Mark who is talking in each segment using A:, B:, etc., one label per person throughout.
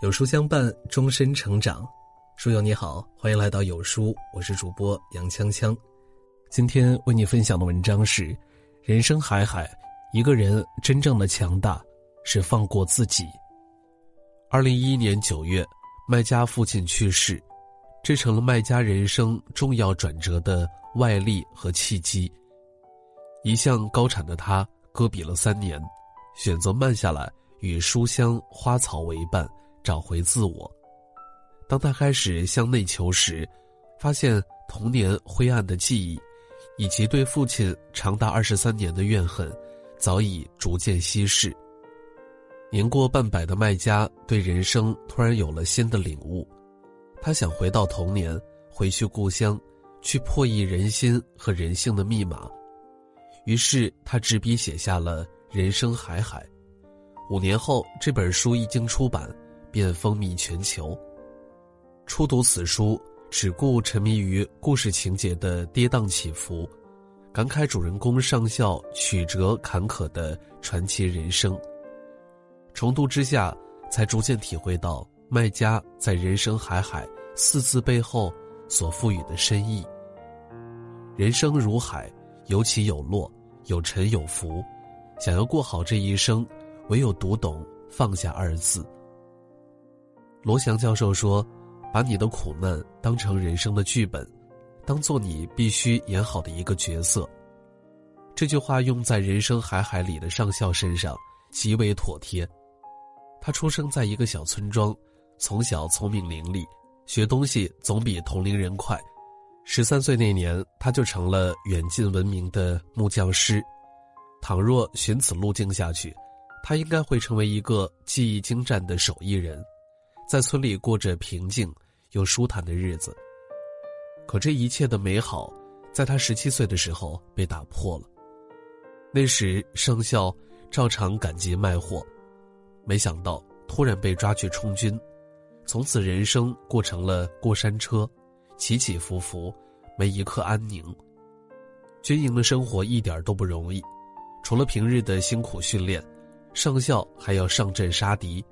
A: 有书相伴，终身成长。书友你好，欢迎来到有书，我是主播杨锵锵。今天为你分享的文章是：人生海海，一个人真正的强大是放过自己。二零一一年九月，麦家父亲去世，这成了麦家人生重要转折的外力和契机。一向高产的他，搁笔了三年，选择慢下来，与书香花草为伴。找回自我。当他开始向内求时，发现童年灰暗的记忆，以及对父亲长达二十三年的怨恨，早已逐渐稀释。年过半百的麦家对人生突然有了新的领悟，他想回到童年，回去故乡，去破译人心和人性的密码。于是他执笔写下了《人生海海》。五年后，这本书一经出版。便风靡全球。初读此书，只顾沉迷于故事情节的跌宕起伏，感慨主人公上校曲折坎坷的传奇人生。重读之下，才逐渐体会到麦家在“人生海海”四字背后所赋予的深意。人生如海，有起有落，有沉有浮，想要过好这一生，唯有读懂“放下”二字。罗翔教授说：“把你的苦难当成人生的剧本，当做你必须演好的一个角色。”这句话用在人生海海里的上校身上极为妥帖。他出生在一个小村庄，从小聪明伶俐，学东西总比同龄人快。十三岁那年，他就成了远近闻名的木匠师。倘若循此路径下去，他应该会成为一个技艺精湛的手艺人。在村里过着平静又舒坦的日子。可这一切的美好，在他十七岁的时候被打破了。那时上校照常赶集卖货，没想到突然被抓去充军，从此人生过成了过山车，起起伏伏，没一刻安宁。军营的生活一点都不容易，除了平日的辛苦训练，上校还要上阵杀敌。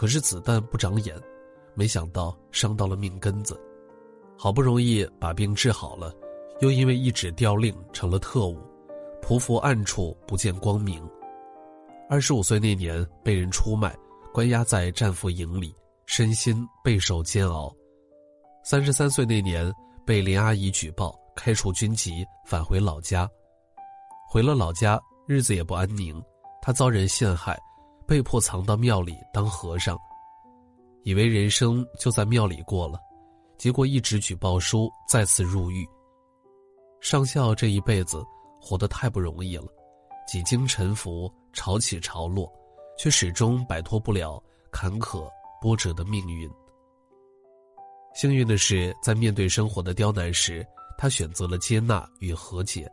A: 可是子弹不长眼，没想到伤到了命根子。好不容易把病治好了，又因为一纸调令成了特务，匍匐暗处不见光明。二十五岁那年被人出卖，关押在战俘营里，身心备受煎熬。三十三岁那年被林阿姨举报，开除军籍，返回老家。回了老家，日子也不安宁，他遭人陷害。被迫藏到庙里当和尚，以为人生就在庙里过了，结果一纸举报书再次入狱。上校这一辈子活得太不容易了，几经沉浮，潮起潮落，却始终摆脱不了坎坷波折的命运。幸运的是，在面对生活的刁难时，他选择了接纳与和解。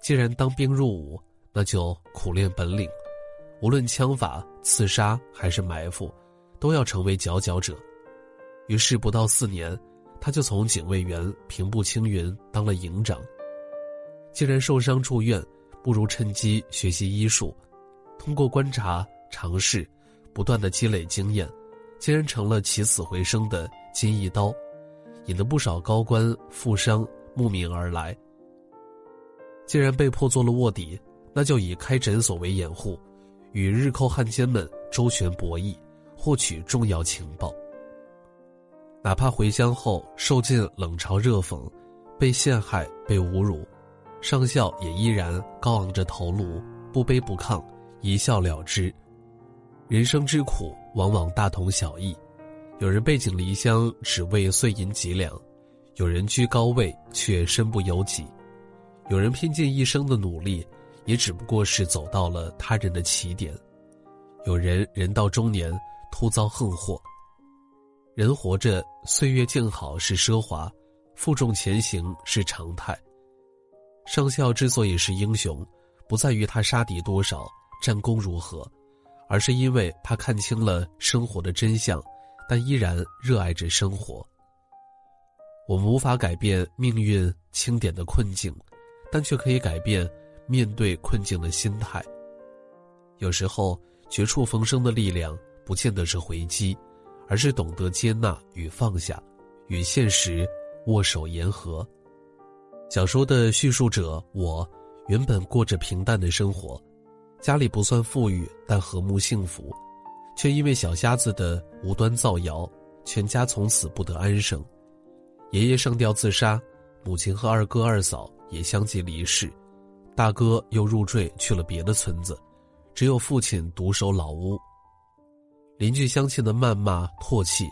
A: 既然当兵入伍，那就苦练本领。无论枪法、刺杀还是埋伏，都要成为佼佼者。于是不到四年，他就从警卫员平步青云当了营长。既然受伤住院，不如趁机学习医术，通过观察、尝试，不断的积累经验，竟然成了起死回生的金一刀，引得不少高官富商慕名而来。既然被迫做了卧底，那就以开诊所为掩护。与日寇汉奸们周旋博弈，获取重要情报。哪怕回乡后受尽冷嘲热讽，被陷害、被侮辱，上校也依然高昂着头颅，不卑不亢，一笑了之。人生之苦往往大同小异，有人背井离乡只为碎银几两，有人居高位却身不由己，有人拼尽一生的努力。也只不过是走到了他人的起点，有人人到中年突遭横祸。人活着，岁月静好是奢华，负重前行是常态。上校之所以是英雄，不在于他杀敌多少、战功如何，而是因为他看清了生活的真相，但依然热爱着生活。我们无法改变命运清点的困境，但却可以改变。面对困境的心态，有时候绝处逢生的力量不见得是回击，而是懂得接纳与放下，与现实握手言和。小说的叙述者我，原本过着平淡的生活，家里不算富裕，但和睦幸福，却因为小瞎子的无端造谣，全家从此不得安生。爷爷上吊自杀，母亲和二哥二嫂也相继离世，大哥又入赘去了别的村子，只有父亲独守老屋。邻居乡亲的谩骂唾弃，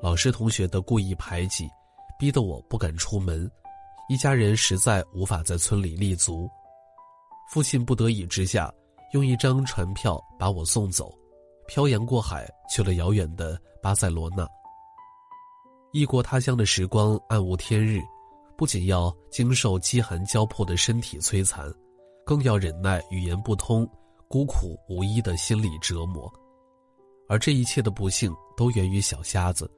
A: 老师同学的故意排挤，逼得我不敢出门，一家人实在无法在村里立足。父亲不得已之下，用一张船票把我送走，漂洋过海去了遥远的巴塞罗那。异国他乡的时光暗无天日，不仅要经受饥寒交迫的身体摧残，更要忍耐语言不通、孤苦无依的心理折磨。而这一切的不幸都源于小瞎子。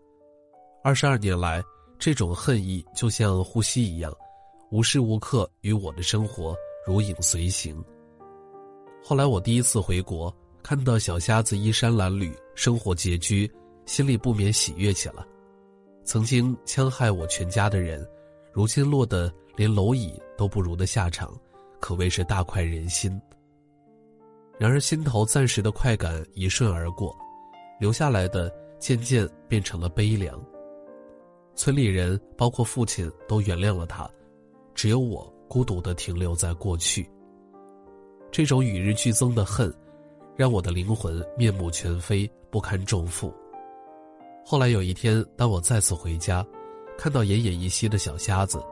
A: 二十二年来，这种恨意就像呼吸一样，无时无刻与我的生活如影随形。后来我第一次回国，看到小瞎子衣衫褴褛、生活拮据，心里不免喜悦起来。曾经戕害我全家的人，如今落得连蝼蚁都不如的下场，可谓是大快人心。然而心头暂时的快感一瞬而过，留下来的渐渐变成了悲凉。村里人包括父亲都原谅了他，只有我孤独的停留在过去。这种与日俱增的恨，让我的灵魂面目全非，不堪重负。后来有一天，当我再次回家，看到奄奄一息的小瞎子，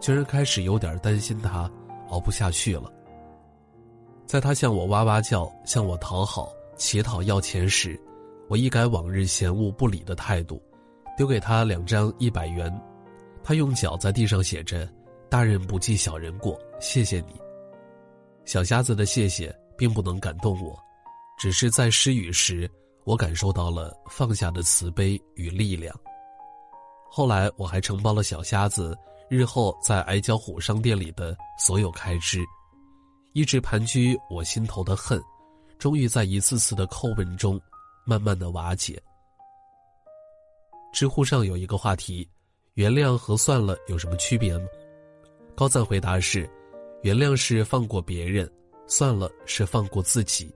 A: 居然开始有点担心他熬不下去了。在他向我哇哇叫、向我讨好、乞讨要钱时，我一改往日嫌恶不理的态度，丢给他两张一百元。他用脚在地上写着“大人不计小人过，谢谢你”。小瞎子的谢谢并不能感动我，只是在施予时。我感受到了放下的慈悲与力量。后来我还承包了小瞎子日后在矮脚虎商店里的所有开支，一直盘踞我心头的恨，终于在一次次的叩问中，慢慢的瓦解。知乎上有一个话题：原谅和算了有什么区别吗？高赞回答是：原谅是放过别人，算了是放过自己。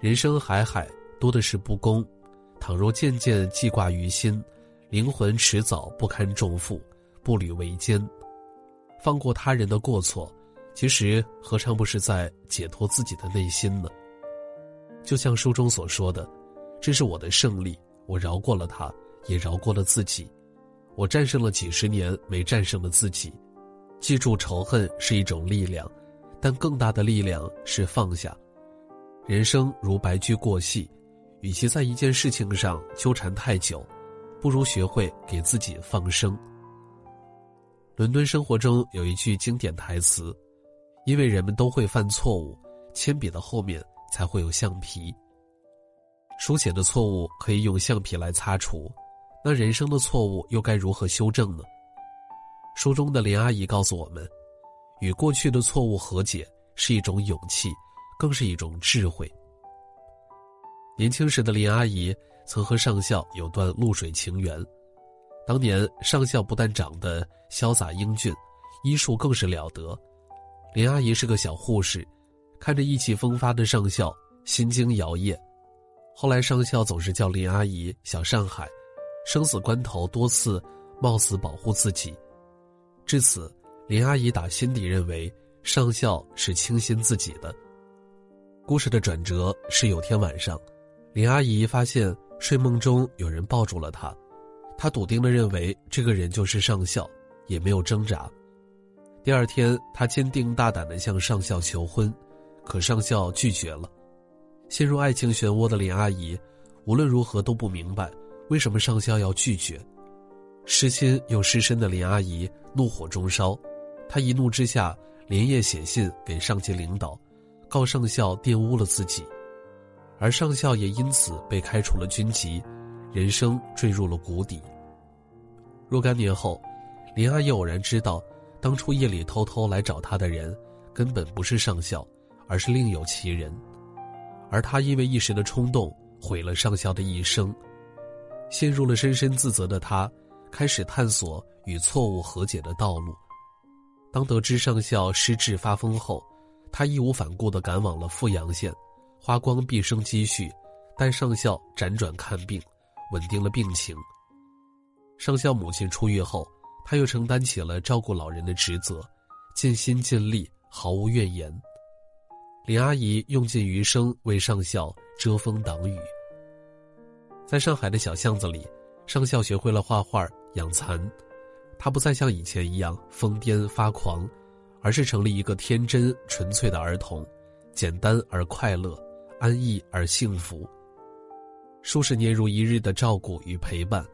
A: 人生海海。多的是不公，倘若渐渐记挂于心，灵魂迟早不堪重负，步履维艰。放过他人的过错，其实何尝不是在解脱自己的内心呢？就像书中所说的：“这是我的胜利，我饶过了他，也饶过了自己。我战胜了几十年没战胜的自己。记住，仇恨是一种力量，但更大的力量是放下。人生如白驹过隙。”与其在一件事情上纠缠太久，不如学会给自己放生。伦敦生活中有一句经典台词：“因为人们都会犯错误，铅笔的后面才会有橡皮。”书写的错误可以用橡皮来擦除，那人生的错误又该如何修正呢？书中的林阿姨告诉我们：与过去的错误和解是一种勇气，更是一种智慧。年轻时的林阿姨曾和上校有段露水情缘。当年上校不但长得潇洒英俊，医术更是了得。林阿姨是个小护士，看着意气风发的上校，心惊摇曳。后来上校总是叫林阿姨“小上海”，生死关头多次冒死保护自己。至此，林阿姨打心底认为上校是倾心自己的。故事的转折是有天晚上。林阿姨发现睡梦中有人抱住了她，他笃定的认为这个人就是上校，也没有挣扎。第二天，他坚定大胆的向上校求婚，可上校拒绝了。陷入爱情漩涡的林阿姨，无论如何都不明白为什么上校要拒绝。失心又失身的林阿姨怒火中烧，她一怒之下连夜写信给上级领导，告上校玷污了自己。而上校也因此被开除了军籍，人生坠入了谷底。若干年后，林阿姨偶然知道，当初夜里偷偷来找她的人，根本不是上校，而是另有其人。而她因为一时的冲动，毁了上校的一生。陷入了深深自责的他，开始探索与错误和解的道路。当得知上校失智发疯后，他义无反顾地赶往了富阳县，花光毕生积蓄，带上校辗转看病，稳定了病情。上校母亲出狱后，他又承担起了照顾老人的职责，尽心尽力，毫无怨言。林阿姨用尽余生为上校遮风挡雨。在上海的小巷子里，上校学会了画画、养蚕。他不再像以前一样疯癫发狂，而是成了一个天真纯粹的儿童，简单而快乐，安逸而幸福。数十年如一日的照顾与陪伴，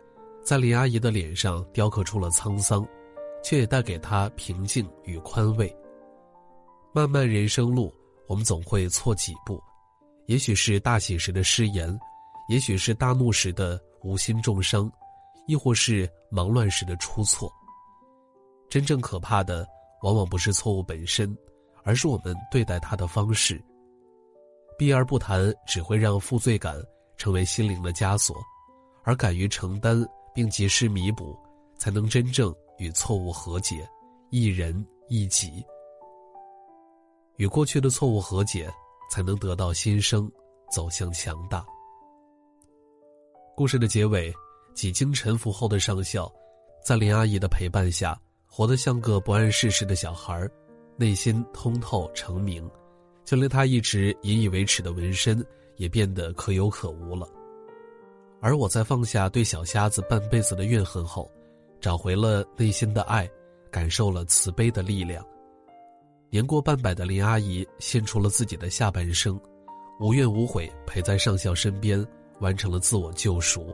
A: 在林阿姨的脸上雕刻出了沧桑，却也带给她平静与宽慰。漫漫人生路。我们总会错几步，也许是大喜时的失言，也许是大怒时的无心重伤，亦或是忙乱时的出错。真正可怕的，往往不是错误本身，而是我们对待它的方式。避而不谈，只会让负罪感成为心灵的枷锁，而敢于承担并及时弥补，才能真正与错误和解，一人一己。与过去的错误和解，才能得到新生，走向强大。故事的结尾，几经沉浮后的上校，在林阿姨的陪伴下，活得像个不谙世事的小孩内心通透澄明，就连他一直引以为耻的纹身，也变得可有可无了。而我在放下对小瞎子半辈子的怨恨后，找回了内心的爱，感受了慈悲的力量。年过半百的林阿姨献出了自己的下半生，无怨无悔陪在上校身边，完成了自我救赎。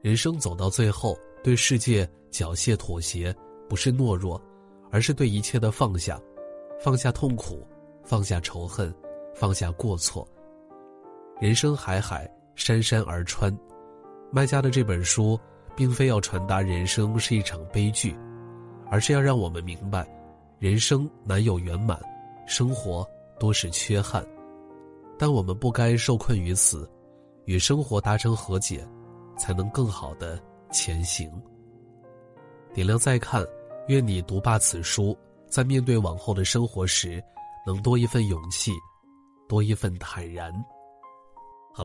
A: 人生走到最后，对世界缴械妥协，不是懦弱，而是对一切的放下，放下痛苦，放下仇恨，放下过错。人生海海，山山而川。麦家的这本书，并非要传达人生是一场悲剧，而是要让我们明白。人生难有圆满，生活多是缺憾，但我们不该受困于此，与生活达成和解，才能更好的前行。点亮再看，愿你读罢此书，在面对往后的生活时，能多一份勇气，多一份坦然。